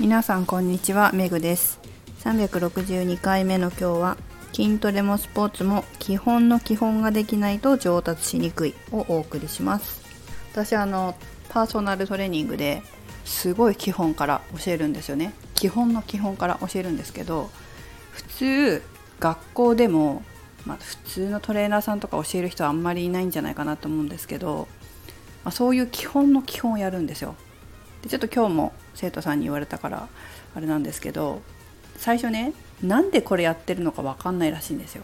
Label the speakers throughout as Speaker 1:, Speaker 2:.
Speaker 1: 皆さんこんにちはめぐです。362回目の今日は筋トレもスポーツも基本の基本ができないと上達しにくいをお送りします。私あのパーソナルトレーニングですごい基本から教えるんですよね。基本の基本から教えるんですけど普通学校でも、まあ、普通のトレーナーさんとか教える人はあんまりいないんじゃないかなと思うんですけど、まあ、そういう基本の基本をやるんですよ。でちょっと今日も生徒さんに言われたからあれなんですけど最初ねなんでこれやってるのか分かんないらしいんですよ。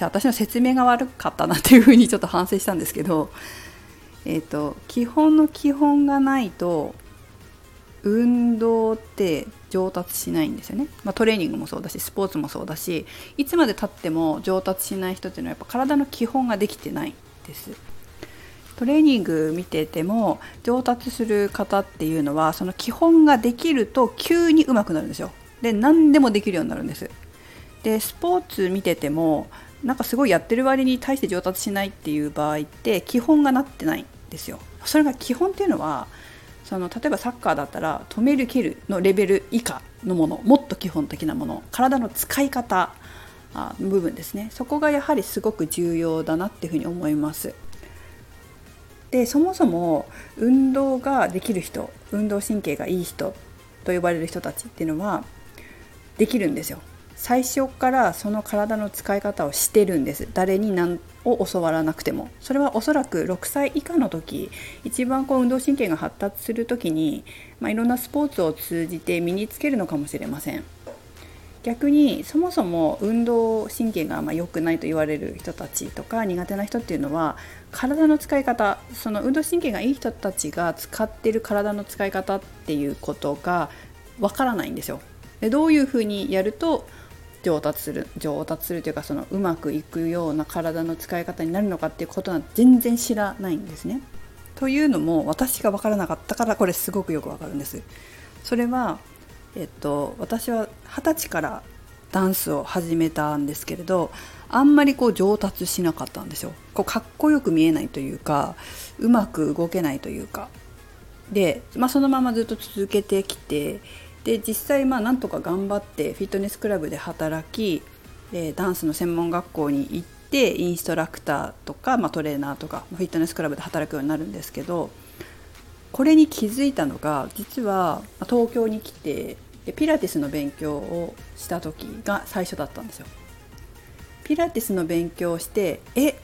Speaker 1: 私の説明が悪かったなっていうふうにちょっと反省したんですけど、えーと、基本の基本がないと運動って上達しないんですよね、まあ、トレーニングもそうだしスポーツもそうだしいつまでたっても上達しない人っていうのはやっぱ体の基本ができてないです。トレーニング見てても上達する方っていうのはその基本ができると急に上手くなるんですよ。で何でもできるようになるんです。でスポーツ見ててもなんかすごいやってる割に対して上達しないっていう場合って基本がなってないんですよ。それが基本っていうのはその例えばサッカーだったら止める蹴るのレベル以下のものもっと基本的なもの体の使い方の部分ですね。そこがやはりすごく重要だなっていうふうに思います。でそもそも運動ができる人運動神経がいい人と呼ばれる人たちっていうのはできるんですよ。最初からその体の使い方をしてるんです。誰に何を教わらなくても。それはおそらく6歳以下の時一番こう運動神経が発達する時に、まあ、いろんなスポーツを通じて身につけるのかもしれません。逆にそもそも運動神経がま良くないと言われる人たちとか苦手な人っていうのは体の使い方その運動神経がいい人たちが使ってる体の使い方っていうことがわからないんですよ。でどういうふうにやると上達する上達するというかそのうまくいくような体の使い方になるのかっていうことは全然知らないんですね。というのも私が分からなかったからこれすごくよくわかるんです。それはえっと、私は二十歳からダンスを始めたんですけれどあんまりこう上達しなかったんですよ。こうかっこよく見えないというかうまく動けないというか。で、まあ、そのままずっと続けてきてで実際まあなんとか頑張ってフィットネスクラブで働きでダンスの専門学校に行ってインストラクターとか、まあ、トレーナーとかフィットネスクラブで働くようになるんですけどこれに気づいたのが実は東京に来てピラティスの勉強をした時が最初だったんですよ。ピラティスの勉強をしてえ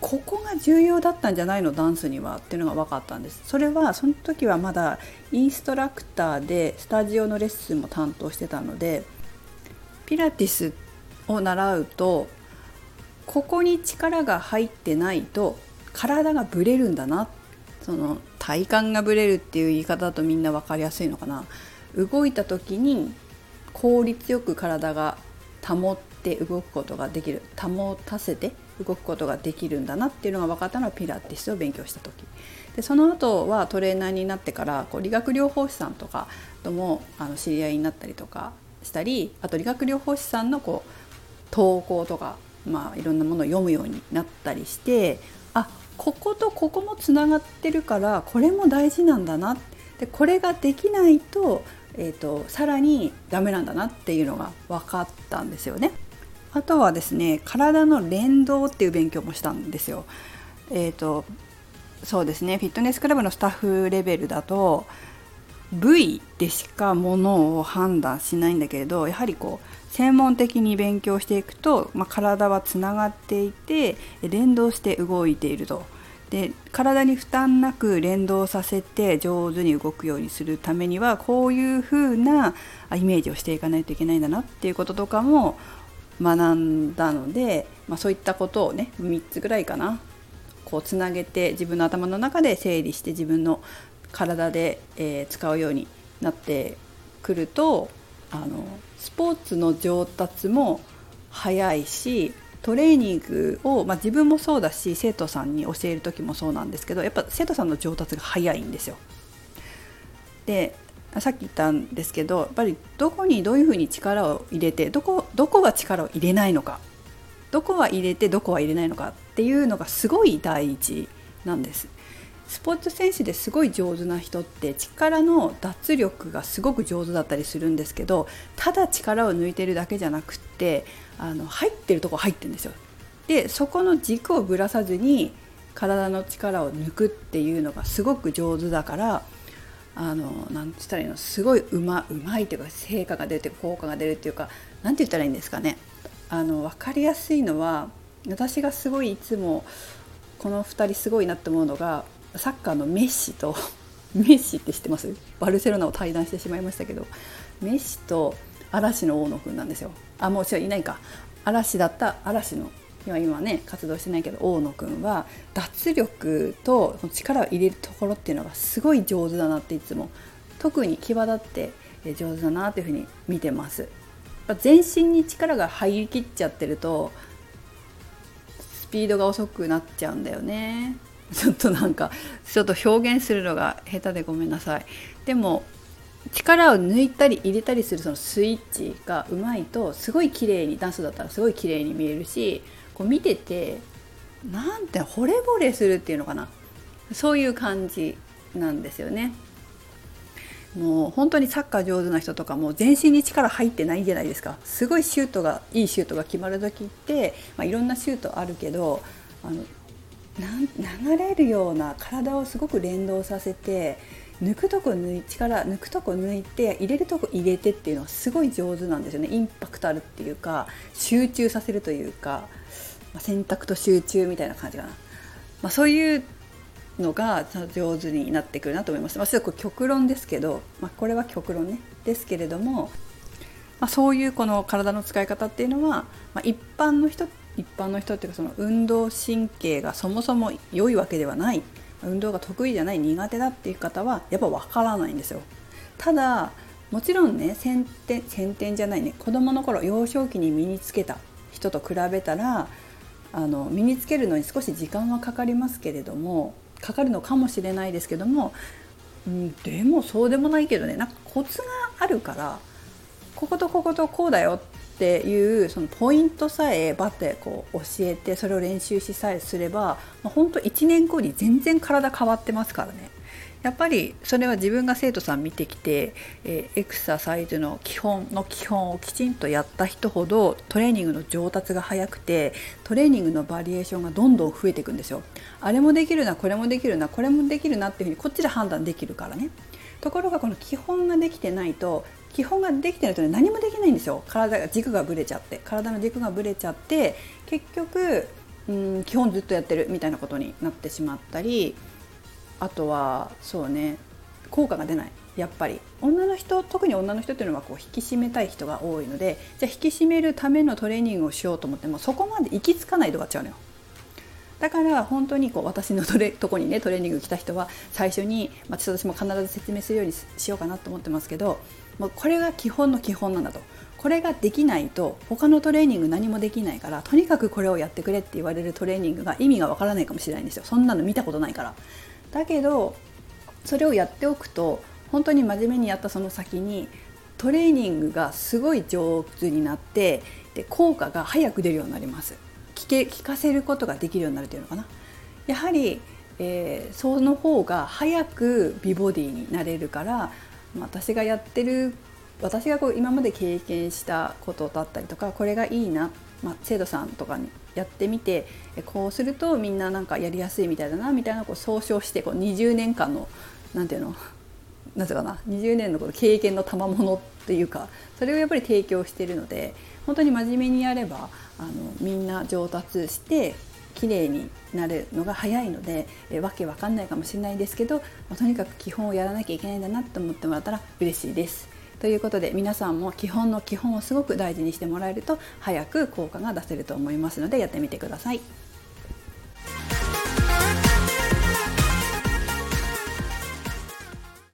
Speaker 1: ここが重要だったんじゃないの？ダンスにはっていうのが分かったんです。それはその時はまだインストラクターでスタジオのレッスンも担当してたのでピラティスを習うとここに力が入ってないと体がブレるんだな。その体幹がぶれるっていう言い方だとみんな分かりやすいのかな。動いた時に効率よく体が保って動くことができる。保たせて動くことができるんだなっていうのが分かったのはピラティスを勉強した時。でその後はトレーナーになってからこう理学療法士さんとかともあの知り合いになったりとかしたりあと理学療法士さんのこう投稿とか、まあ、いろんなものを読むようになったりしてあこことここもつながってるからこれも大事なんだなでこれができないと,、えーと、さらにダメなんだなっていうのが分かったんですよね。あとはですね体の連動っていう勉強もしたんですよ。えーとそうですねフィットネスクラブのスタッフレベルだと部位でしかものを判断しないんだけれどやはりこう専門的に勉強していくと、まあ、体はつながっていて連動して動いていると。で体に負担なく連動させて上手に動くようにするためにはこういう風なイメージをしていかないといけないんだなっていうこととかも学んだので、まあ、そういったことをね3つぐらいかなこうつなげて自分の頭の中で整理して自分の体で、えー、使うようになってくるとあのスポーツの上達も早いしトレーニングを、まあ、自分もそうだし生徒さんに教える時もそうなんですけどやっぱ生徒さんの上達が早いんですよ。でさっき言ったんですけどやっぱりどこにどういうふうに力を入れてどこどこが力を入れないのかどこは入れてどこは入れないのかっていうのがすごい大事なんです。スポーツ選手ですごい上手な人って力の脱力がすごく上手だったりするんですけどただ力を抜いてるだけじゃなくってあの入ってるとこ入ってるんですよ。でそこの軸をぶらさずに体の力を抜くっていうのがすごく上手だからあのなんて言ったらいいの？すごいうまうまいっていうか成果が出て効果が出るっていうか何て言ったらいいんですかね？あの分かりやすいのは私がすごいいつもこの2人すごいなって思うのがサッカーのメッシと メッシって知ってます？バルセロナを退団してしまいましたけどメッシと嵐の大野くんなんですよあもう違ういないか嵐だった嵐の今今ね活動してないけど大野くんは脱力と力を入れるところっていうのがすごい上手だなっていつも特に際立って上手だなっていうふうに見てます。全身に力が入りきっちゃってるとスピードが遅くなっちゃうんだよね。ちょっとなんかちょっと表現するのが下手でごめんなさい。でも力を抜いたり入れたりするそのスイッチがうまいとすごい綺麗にダンスだったらすごい綺麗に見えるしこう見ててなんて惚れ惚れするっていうのかなそういう感じなんですよね。もう本当にサッカー上手な人とかも全身に力入ってないじゃないですかすごいシュートがいいシュートが決まる時って、まあ、いろんなシュートあるけどあの流れるような体をすごく連動させて抜くとこ抜い力抜くとこ抜いて入れるとこ入れてっていうのはすごい上手なんですよね。インパクトあるっていうか集中させるというか、まあ、選択と集中みたいな感じかな、まあ、そういうのが上手になってくるなと思います。まあ、こ極論ですけど、まあ、これは極論ね。ですけれども、まあ、そういうこの体の使い方っていうのは、まあ、一般の人一般の人っていうかその運動神経がそもそも良いわけではない運動が得意じゃない苦手だっていう方はやっぱ分からないんですよ。ただもちろんね先天先天じゃないね子どもの頃幼少期に身につけた人と比べたらあの身につけるのに少し時間はかかりますけれどもかかるのかもしれないですけども、うん、でもそうでもないけどねなんかコツがあるからこことこことこうだよっていうそのポイントさえバッてこう教えてそれを練習しさえすれば、まあ、本当1年後に全然体変わってますからね。やっぱりそれは自分が生徒さん見てきて、えー、エクササイズの基本の基本をきちんとやった人ほどトレーニングの上達が早くてトレーニングのバリエーションがどんどん増えていくんですよ。あれもできるなこれもできるなこれもできるなっていうふうにこっちで判断できるからね。ところがこの基本ができてないと基本ができてないとね何もできないんですよ体が軸がぶれちゃって体の軸がぶれちゃって結局うん基本ずっとやってるみたいなことになってしまったりあとはそうね効果が出ない。やっぱり。女の人特に女の人っていうのはこう引き締めたい人が多いのでじゃあ引き締めるためのトレーニングをしようと思ってもそこまで行き着かないとかっちゃうのよ。だから本当にこう私のトレとこにねトレーニング来た人は最初に、まあ、私も必ず説明するようにしようかなと思ってますけどもうこれが基本の基本なんだと。これができないと他のトレーニング何もできないからとにかくこれをやってくれって言われるトレーニングが意味がわからないかもしれないんですよ。そんなの見たことないから。だけどそれをやっておくと本当に真面目にやったその先にトレーニングがすごい上手になってで効果が早く出るようになります。聞け聞かせることができるようになるというのかな。やはり、えー、その方が早く美ボディになれるから私がやってる私がこう今まで経験したことだったりとかこれがいいな、まあ、生徒さんとかにやってみてこうするとみんななんかやりやすいみたいだなみたいなこう総称してこう20年間の何て言うのなぜかな20年のこの経験の賜物っていうかそれをやっぱり提供してるので本当に真面目にやればあのみんな上達して綺麗になるのが早いのでえわけわかんないかもしれないですけど、まあ、とにかく基本をやらなきゃいけないんだなと思ってもらったら嬉しいです。ということで皆さんも基本の基本をすごく大事にしてもらえると早く効果が出せると思いますのでやってみてください。